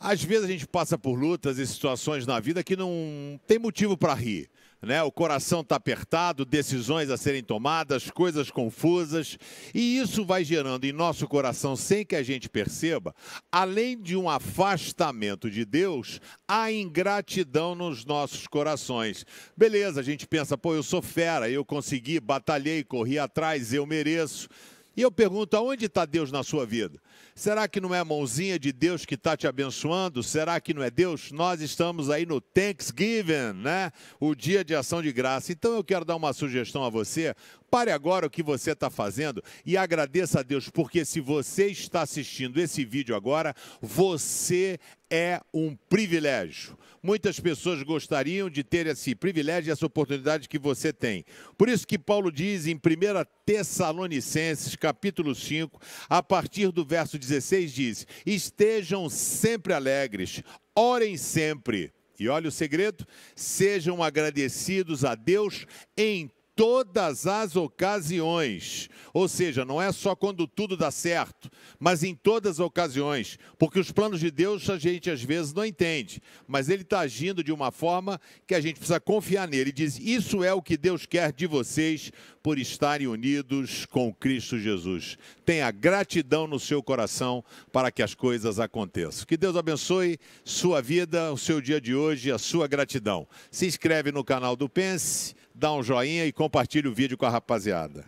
Às vezes a gente passa por lutas e situações na vida que não tem motivo para rir. Né? O coração está apertado, decisões a serem tomadas, coisas confusas, e isso vai gerando em nosso coração, sem que a gente perceba, além de um afastamento de Deus, a ingratidão nos nossos corações. Beleza, a gente pensa, pô, eu sou fera, eu consegui, batalhei, corri atrás, eu mereço. E eu pergunto, aonde está Deus na sua vida? Será que não é a mãozinha de Deus que está te abençoando? Será que não é Deus? Nós estamos aí no Thanksgiving, né? O dia de ação de graça. Então eu quero dar uma sugestão a você. Pare agora o que você está fazendo e agradeça a Deus, porque se você está assistindo esse vídeo agora, você é um privilégio. Muitas pessoas gostariam de ter esse privilégio e essa oportunidade que você tem. Por isso que Paulo diz em 1 Tessalonicenses, capítulo 5, a partir do verso 16 diz: "Estejam sempre alegres, orem sempre". E olha o segredo: sejam agradecidos a Deus em todas as ocasiões. Ou seja, não é só quando tudo dá certo, mas em todas as ocasiões. Porque os planos de Deus a gente às vezes não entende, mas Ele está agindo de uma forma que a gente precisa confiar nele. Ele diz: Isso é o que Deus quer de vocês por estarem unidos com Cristo Jesus. Tenha gratidão no seu coração para que as coisas aconteçam. Que Deus abençoe sua vida, o seu dia de hoje, a sua gratidão. Se inscreve no canal do Pense dá um joinha e compartilhe o vídeo com a rapaziada.